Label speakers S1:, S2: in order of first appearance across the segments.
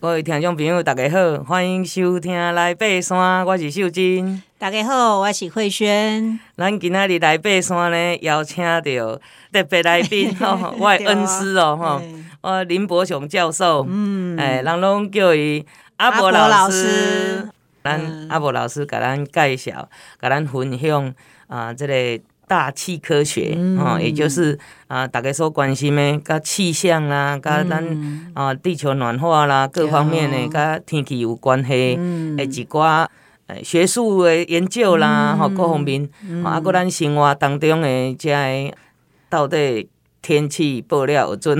S1: 各位听众朋友，大家好，欢迎收听《来爬山》，我是秀珍。
S2: 大家好，我是慧萱。
S1: 咱今仔日来爬山呢，邀请到特别来宾，吼，我的恩师哦，吼，我林伯雄教授，嗯，哎，人拢叫伊阿伯老师。咱阿伯老师甲咱介绍，甲咱分享啊，这个。大气科学，哦、嗯，也就是啊，大家所关心的，跟气象啦，跟咱啊地球暖化啦，各方面的，跟天气有关系的一寡诶学术的研究啦，吼、嗯，各方面，嗯、啊，搁咱生活当中的这到底天气报料有准？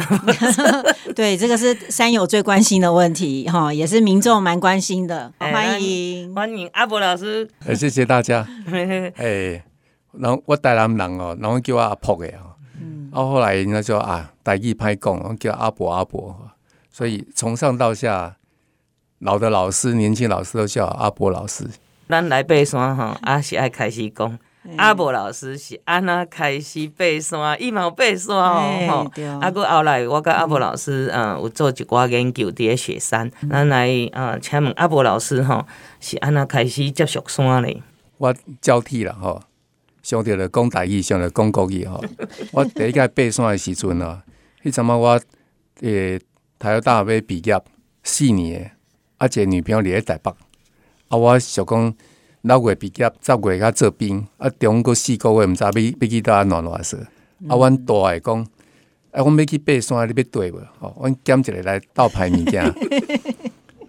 S2: 对，这个是山友最关心的问题，哈，也是民众蛮关心的。欢迎。
S1: 欢迎阿伯老师，
S3: 谢谢大家，哎。然后我台南人哦，然后叫我阿婆的哦，嗯，啊后后来人家说啊，台语歹讲，然后叫阿伯阿伯，所以从上到下，老的老师、年轻老师都叫阿伯老师。
S1: 咱来爬山吼，啊是爱开始讲，嗯、阿伯老师是安那开始爬山，伊嘛有爬山哦，吼，啊，搁后来我甲阿伯老师嗯有做一寡研究伫咧雪山，咱来啊请问阿伯老师吼，是安那开始接触山嘞？
S3: 我交替了吼。上着了讲台语，上着讲国语吼。我第一届爬山的时阵啊，迄阵啊我诶，台大要毕业四年，啊一个女朋友伫咧台北，啊我想讲六月毕业，十月甲做兵，啊中过四个月，毋知要要去倒安怎偌说。啊，阮大诶讲，啊，阮要去爬山，你要缀无？吼，阮捡一个来倒排物件。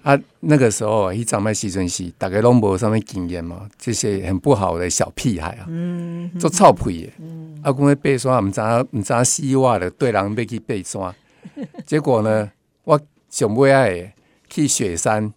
S3: 啊，那个时候一张麦时阵是大概拢无啥物经验嘛，这些很不好的小屁孩啊，嗯，做臭屁的，嗯，啊，讲要爬山，毋知毋知死活的，对人要去爬山，结果呢，我上尾爱去雪山，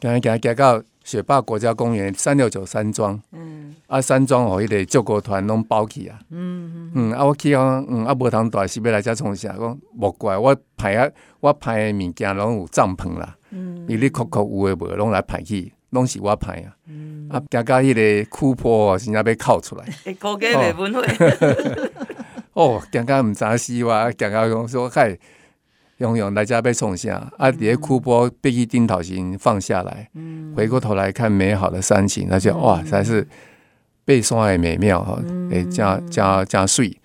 S3: 行行行到雪霸国家公园三六九山庄，嗯，啊，山庄哦，迄个救国团拢包起啊，嗯嗯，啊，我去讲，嗯，啊，无通大是要来遮创啥，讲莫怪我排啊，我排的物件拢有帐篷啦。嗯，你哩确确有诶无，拢来排去，拢是我排啊。嗯，啊，行到迄个苦坡哦，真正要哭出
S1: 来。高低袂分会。
S3: 哦，行到毋知死活，行到讲说嗨，用用来遮要创啥？啊，伫个苦坡必须顶头先放下来，嗯，回过头来看美好的山景，那就哇，才是爬山诶美妙吼，诶，真真真水。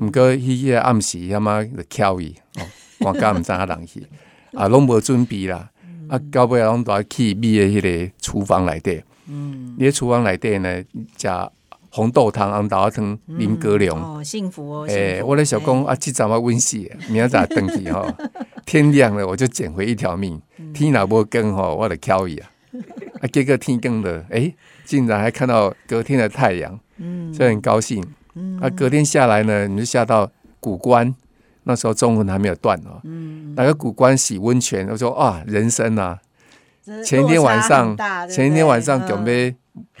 S3: 毋过迄个暗时他妈就翘伊，哦，我敢毋知影人去，啊，拢无准备啦。啊，到尾拢都要去米的迄个厨房内底。嗯，你喺厨房内底呢，食红豆汤、红豆汤、啉高粱。
S2: 哦，幸福哦。
S3: 诶，我咧想讲啊，即阵我温死，明仔载登去吼，天亮了我就捡回一条命。天若无光吼，我就翘伊啊。啊，结果天光了，诶，竟然还看到隔天的太阳，嗯，所以很高兴。嗯，啊，隔天下来呢，你就下到古关。那时候中文还没有断哦，嗯，那个古关洗温泉，我说啊，人生啊，前一天晚上，前一天晚上准备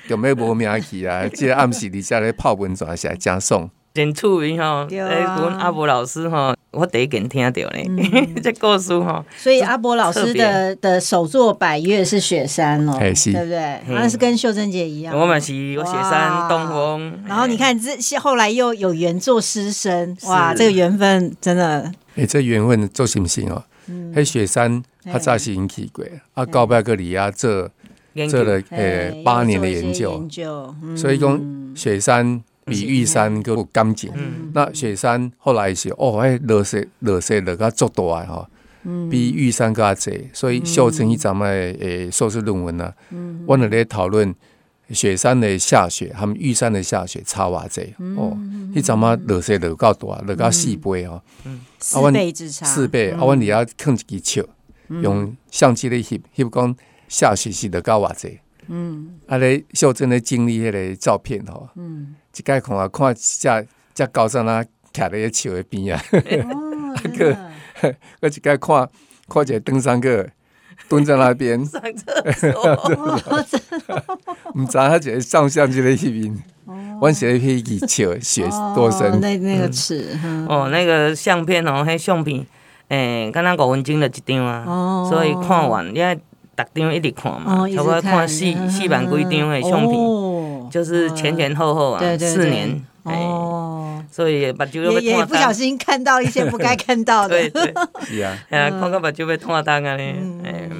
S3: 准备无名去啊，记得暗时底下来泡温泉是来加送，
S1: 真出名哈，哎，阮阿伯老师哈，我第一件听到呢，这故事哈，
S2: 所以阿伯老师的的首作百月是雪山哦，对不对？那是跟秀珍姐一样，
S1: 我们是有雪山东风，
S2: 然后你看这后来又有缘做师生，哇，这个缘分真的，
S3: 哎，这缘分做行不行哦？喺雪山他早是引起过，啊，高拜格里亚这做了呃八年的研究，所以讲雪山。比玉山更干净。嗯、那雪山后来是哦，哎，落雪落雪落个足大哈，比玉山更加济。所以秀成一张诶诶硕士论文呢，我们来讨论雪山的下雪，他们玉山的下雪差偌济哦。一张嘛落雪落够大，落个四倍哦，
S2: 四倍之差。
S3: 四倍，啊，阮你要放一支笑，用相机咧翕，翕讲下雪是落够偌济。嗯，啊，咧秀珍咧经历迄个照片吼。嗯。一概看啊，看只只高山啊，徛在树的边啊，啊个，我一概看看一个登山个蹲在那边。上厕所，唔知他一个上相机的翕面，我写一篇树雪多深，
S2: 那那个尺，
S1: 哦，那个相片哦，迄相片，诶，敢若五分钟就一张啊，所以看完你爱逐张一直看嘛，差不多看四四万几张的相片。就是前前后后啊，四年哦，所以把就
S2: 也也不小心看到一些不该看到的，
S1: 对对，是啊，哎呀，看到把就被拖单啊嘞，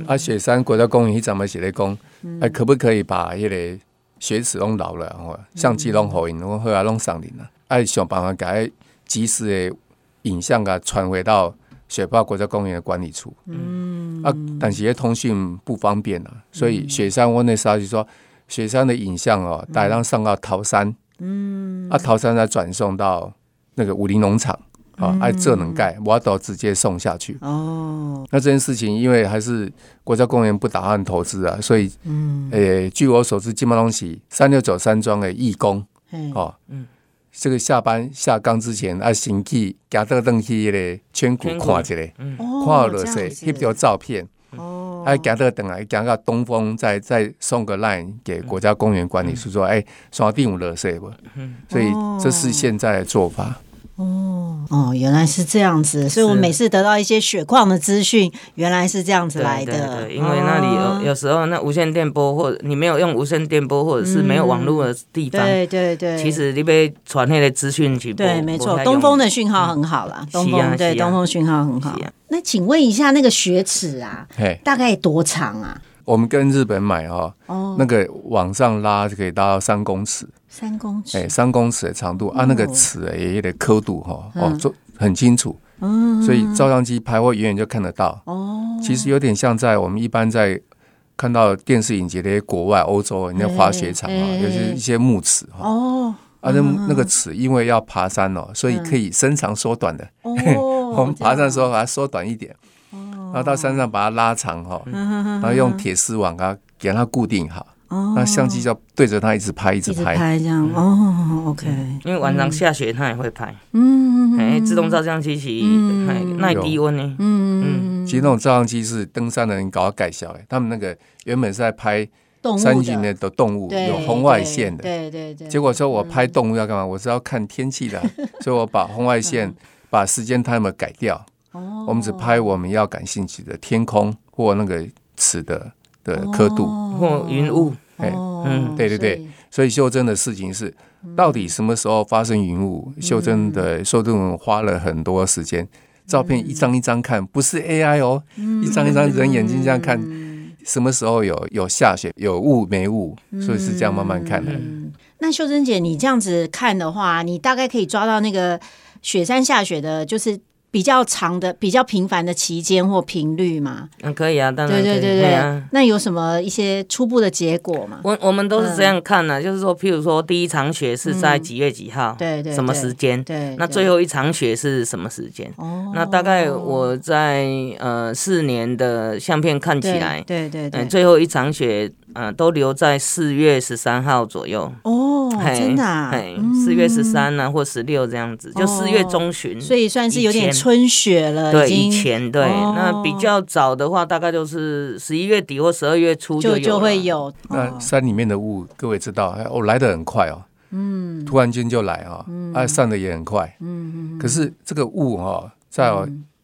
S3: 啊，雪山国家公园，你怎么写的公？哎，可不可以把迄个雪齿弄老了，哦，相机弄好，然后来弄上林了？哎，想办法改及时的影像啊，传回到雪豹国家公园的管理处。嗯。啊，但是通讯不方便啊，所以雪山我那时候就说，雪山的影像哦，带让上到桃山。嗯，啊，桃山再转送到那个武林农场。啊，爱这能盖，我都直接送下去。哦，那这件事情，因为还是国家公园不打算投资啊，所以，嗯，诶、欸，据我所知，金马东西三六九山庄的义工，哦，嗯，这个下班下岗之前，啊，先去加德登去嘞，圈谷看一下，嗯，看了些，拍条照片，哦，还加德等来，加个东风，再再送个 line 给国家公园管理处说，哎、嗯，刷第五了些不？嗯，所以这是现在的做法。
S2: 哦哦，原来是这样子，所以我每次得到一些血矿的资讯，原来是这样子来的。
S1: 对对对，因为那里有有时候那无线电波，或者你没有用无线电波，或者是没有网络的地方，对对对，其实你被传那个资讯去。
S2: 对，没错，东风的讯号很好啦，东风对东风讯号很好。那请问一下，那个雪尺啊，大概多长啊？
S3: 我们跟日本买哈，那个往上拉就可以拉到三公尺，
S2: 三公尺，哎，
S3: 三公尺的长度，啊那个尺也有点刻度哈，哦，做很清楚，嗯。所以照相机拍，或远远就看得到。哦，其实有点像在我们一般在看到电视影集的国外欧洲那滑雪场啊，有些一些木尺哈。哦，啊，那那个尺因为要爬山哦，所以可以伸长缩短的。哦，我们爬山的时候把它缩短一点。然后到山上把它拉长哈，然后用铁丝网啊给它固定好，那相机就对着它一直拍，一直拍，
S2: 一直拍这样。哦，OK。
S1: 因为晚上下雪它也会拍，嗯，哎，自动照相机其实耐低温呢，嗯
S3: 嗯。其实那种照相机是登山的人搞改小哎，他们那个原本是在拍山里面的动物，有红外线的，对对对。结果说我拍动物要干嘛？我是要看天气的，所以我把红外线把时间 timer 改掉。我们只拍我们要感兴趣的天空或那个尺的的刻度。
S1: 或云雾，
S3: 哎，嗯，对对对，所以。秀珍的事情是到底什么时候发生云雾？秀珍的秀珍花了很多时间，照片一张一张看，不是 AI 哦，一张一张人眼睛这样看，什么时候有有下雪，有雾没雾，所以是这样慢慢看的。
S2: 那秀珍姐，你这样子看的话，你大概可以抓到那个雪山下雪的，就是。比较长的、比较频繁的期间或频率吗？
S1: 嗯，可以啊，当然。
S2: 对对对对，啊、那有什么一些初步的结果吗？
S1: 我我们都是这样看的，嗯、就是说，譬如说，第一场雪是在几月几号？对对、嗯，什么时间？对，对，对，那最后一场雪是什么时间？哦，那大概我在呃四年的相片看起来，对对对，最后一场雪。嗯，都留在四月十三号左右
S2: 哦，真的，
S1: 四月十三呢，或十六这样子，就四月中旬，
S2: 所以算是有点春雪了。
S1: 对，以前对，那比较早的话，大概就是十一月底或十二月初就就会有。
S3: 那山里面的雾，各位知道，哦，来的很快哦，嗯，突然间就来啊，啊，散的也很快，嗯，可是这个雾哈，在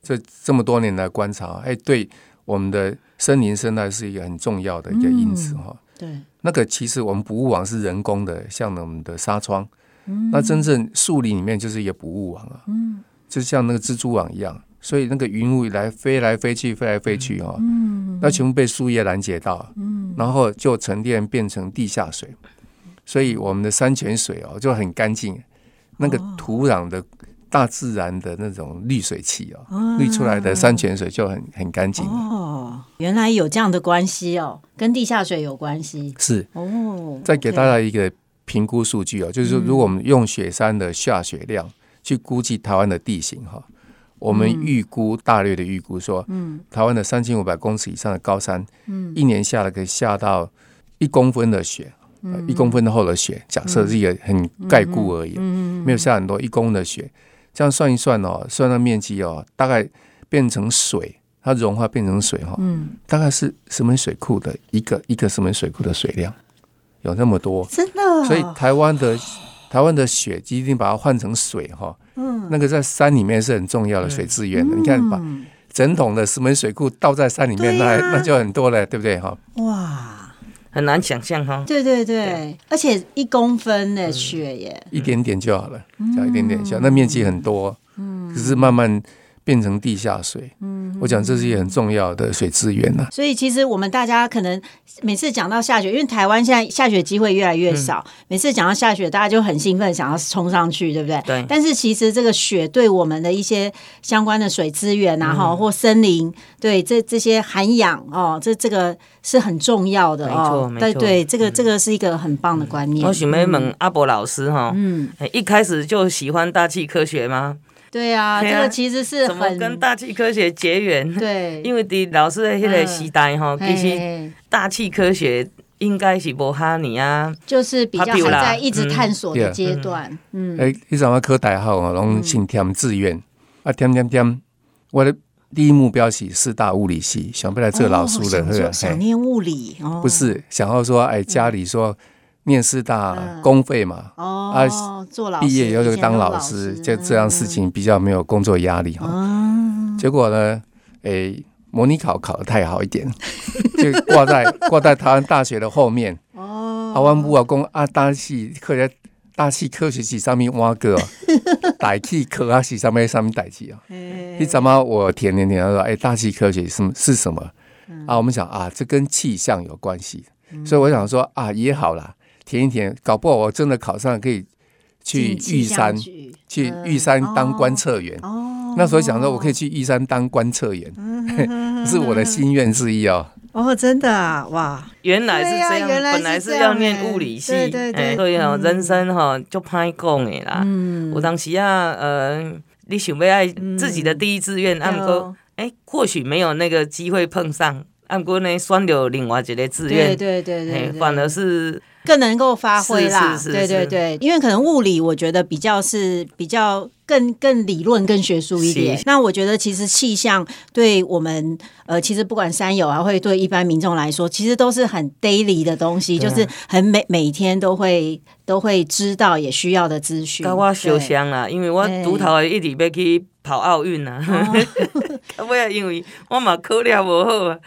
S3: 这这么多年来观察，哎，对我们的。森林生态是一个很重要的一个因子哈、嗯。对，那个其实我们捕物网是人工的，像我们的纱窗。嗯、那真正树林里面就是一个捕物网啊，嗯、就像那个蜘蛛网一样。所以那个云雾来飞来飞去，飞来飞去哈。嗯、那全部被树叶拦截到，嗯、然后就沉淀变成地下水。所以我们的山泉水哦就很干净，那个土壤的。大自然的那种滤水器哦，滤出来的山泉水就很很干净
S2: 哦。原来有这样的关系哦，跟地下水有关系。
S3: 是哦。再给大家一个评估数据哦，就是说，如果我们用雪山的下雪量去估计台湾的地形哈，我们预估大略的预估说，嗯，台湾的三千五百公尺以上的高山，嗯，一年下来可以下到一公分的雪，一公分的厚的雪，假设是一个很概估而已，嗯没有下很多一公的雪。这样算一算哦，算到面积哦，大概变成水，它融化变成水哈，嗯，大概是石门水库的一个一个石门水库的水量，有那么多，
S2: 真的。
S3: 所以台湾的台湾的雪一定把它换成水哈，嗯，那个在山里面是很重要的水资源的。你看，把整桶的石门水库倒在山里面，那那就很多了，对不对哈？哇。
S1: 很难想象哈，
S2: 对对对，而且一公分的雪耶，
S3: 一点点就好了，只要一点点小，那面积很多，嗯，可是慢慢变成地下水。嗯，我讲这是一个很重要的水资源呐。
S2: 所以其实我们大家可能每次讲到下雪，因为台湾现在下雪机会越来越少，嗯、每次讲到下雪，大家就很兴奋，想要冲上去，对不对？
S1: 对。
S2: 但是其实这个雪对我们的一些相关的水资源啊，哈、嗯，或森林，对这这些涵养哦，这这个是很重要的哦。没错，对对，这个这个是一个很棒的观念。嗯、
S1: 我想问问阿伯老师哈，嗯，一开始就喜欢大气科学吗？
S2: 对啊，这个其实是
S1: 怎么跟大气科学结缘？对，因为的老师的那个时代哈，其实大气科学应该是无哈尼啊，
S2: 就是比较还在一直探索的阶段。嗯，
S3: 哎，你怎么科大学啊？拢先填志愿啊，填填填。我的第一目标是四大物理系，想不来这个老师的，
S2: 想念物理，
S3: 不是想要说哎，家里说。念师大公费嘛，
S2: 哦，啊，做老师，毕
S3: 业以后就当老师，就这样事情比较没有工作压力哈。结果呢，诶，模拟考考得太好一点，就挂在挂在台湾大学的后面。哦，台湾不啊公啊，大气科学大气科学系上面挖个，大气科学系上面上面大气啊。你怎么我填填填，他说哎，大气科学是是什么？啊，我们想啊，这跟气象有关系，所以我想说啊，也好啦。填一填，搞不好我真的考上，可以去玉山，去玉山当观测员。哦，那时候想说，我可以去玉山当观测员，是我的心愿之一哦。
S2: 哦，真的啊，哇，
S1: 原来是这样，本来是要念物理系，对对对。哦，人生哈就拍讲的啦。嗯，我当时啊，呃，你想要爱自己的第一志愿，按哥，哎，或许没有那个机会碰上，按过呢选了另外一个志愿，
S2: 对对对对，
S1: 反而是。
S2: 更能够发挥啦，对对对，因为可能物理我觉得比较是比较更更理论、更学术一点。那我觉得其实气象对我们呃，其实不管山友啊，会对一般民众来说，其实都是很 daily 的东西，就是很每每天都会都会知道也需要的资讯。
S1: 我受伤啦，因为我独头一直要去跑奥运啊。尾啊，因为我嘛考了无好啊，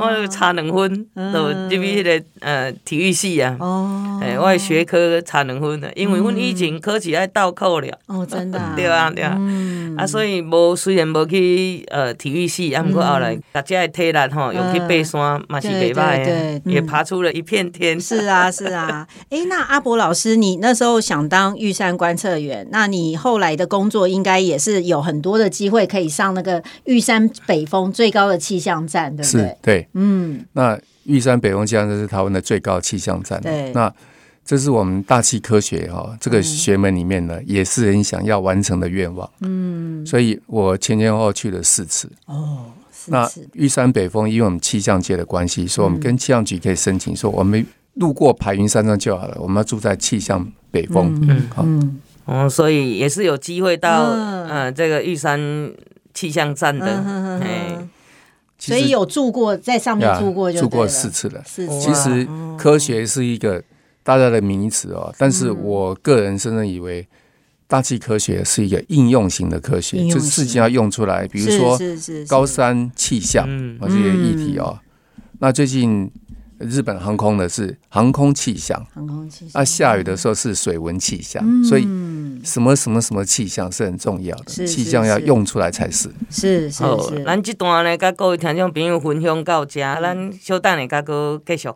S1: 我差两分，就入去迄个呃体育系啊。哦，哎，我的学科差两分啊，因为阮以前考试爱倒扣了。哦，真的。对啊，对啊。啊，所以无虽然无去呃体育系，啊，毋过后来大家的体力吼，又去爬山，嘛是袂歹的，也爬出了一片天。
S2: 是啊，是啊。哎，那阿伯老师，你那时候想当玉山观测员，那你后来的工作应该也是有很多的机会可以上那个玉山北峰最高的气象站，对不对？
S3: 是，对，嗯。那玉山北峰气象站是台湾的最高气象站。对。那这是我们大气科学哈、哦、这个学门里面呢，嗯、也是很想要完成的愿望。嗯。所以我前前后后去了四次。哦。那玉山北峰，因为我们气象界的关系，所以我们跟气象局可以申请说，我们路过排云山庄就好了，我们要住在气象北峰。嗯。好。嗯。
S1: 哦，所以也是有机会到嗯、呃、这个玉山。气象站的，哎，
S2: 所以有住过在上面住过，
S3: 住过四次了。其实科学是一个大家的名词哦，但是我个人深深以为，大气科学是一个应用型的科学，就是事情要用出来，比如说高山气象啊这些议题哦。那最近。日本航空的是航空气象，航空气象。啊下雨的时候是水文气象，所以什么什么什么气象是很重要的，气象要用出来才是。
S2: 是是是。
S1: 咱这段呢，甲各位听众朋友分享到这，咱稍等下，哥继续。